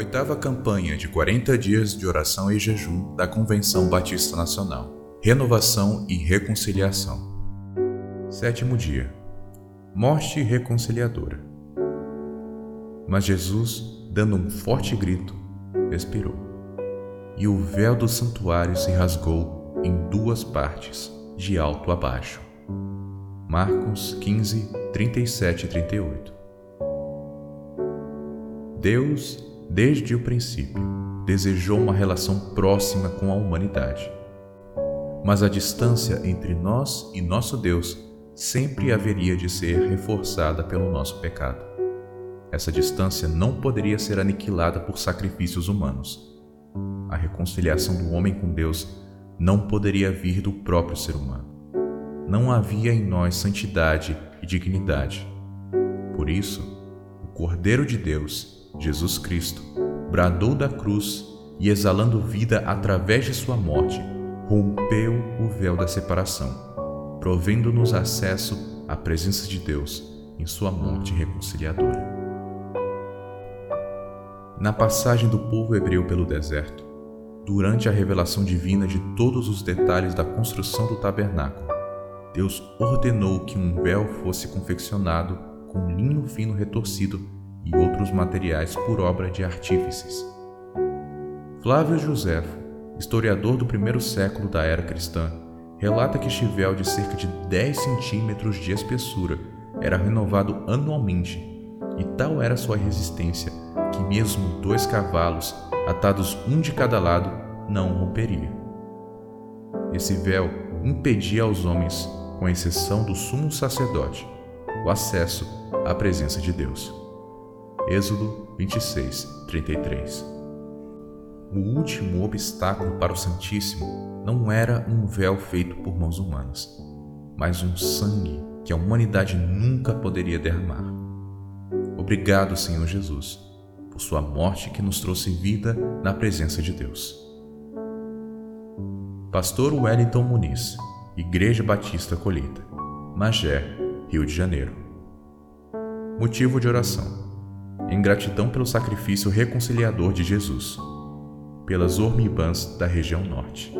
Oitava campanha de 40 dias de oração e jejum da Convenção Batista Nacional. Renovação e reconciliação. Sétimo dia. Morte reconciliadora. Mas Jesus, dando um forte grito, expirou. E o véu do santuário se rasgou em duas partes, de alto a baixo. Marcos 15, 37 e 38. Deus desde o princípio, desejou uma relação próxima com a humanidade. Mas a distância entre nós e nosso Deus sempre haveria de ser reforçada pelo nosso pecado. Essa distância não poderia ser aniquilada por sacrifícios humanos. A reconciliação do homem com Deus não poderia vir do próprio ser humano. Não havia em nós santidade e dignidade. Por isso, o Cordeiro de Deus Jesus Cristo, bradou da cruz e, exalando vida através de sua morte, rompeu o véu da separação, provendo-nos acesso à presença de Deus em sua morte reconciliadora. Na passagem do povo hebreu pelo deserto, durante a revelação divina de todos os detalhes da construção do tabernáculo, Deus ordenou que um véu fosse confeccionado com linho fino retorcido e outros materiais por obra de artífices. Flávio Josefo, historiador do primeiro século da era cristã, relata que este véu de cerca de 10 centímetros de espessura era renovado anualmente, e tal era sua resistência que mesmo dois cavalos, atados um de cada lado, não romperia. Esse véu impedia aos homens, com exceção do sumo sacerdote, o acesso à presença de Deus. Êxodo 26, 33. O último obstáculo para o Santíssimo não era um véu feito por mãos humanas, mas um sangue que a humanidade nunca poderia derramar. Obrigado, Senhor Jesus, por Sua morte que nos trouxe vida na presença de Deus. Pastor Wellington Muniz, Igreja Batista Colheita, Magé, Rio de Janeiro. Motivo de oração em gratidão pelo sacrifício reconciliador de Jesus, pelas hormibãs da região norte.